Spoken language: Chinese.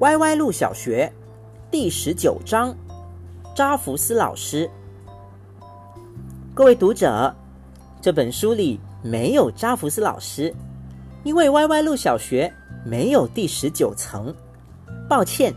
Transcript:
歪歪路小学第十九章，扎福斯老师。各位读者，这本书里没有扎福斯老师，因为歪歪路小学没有第十九层。抱歉。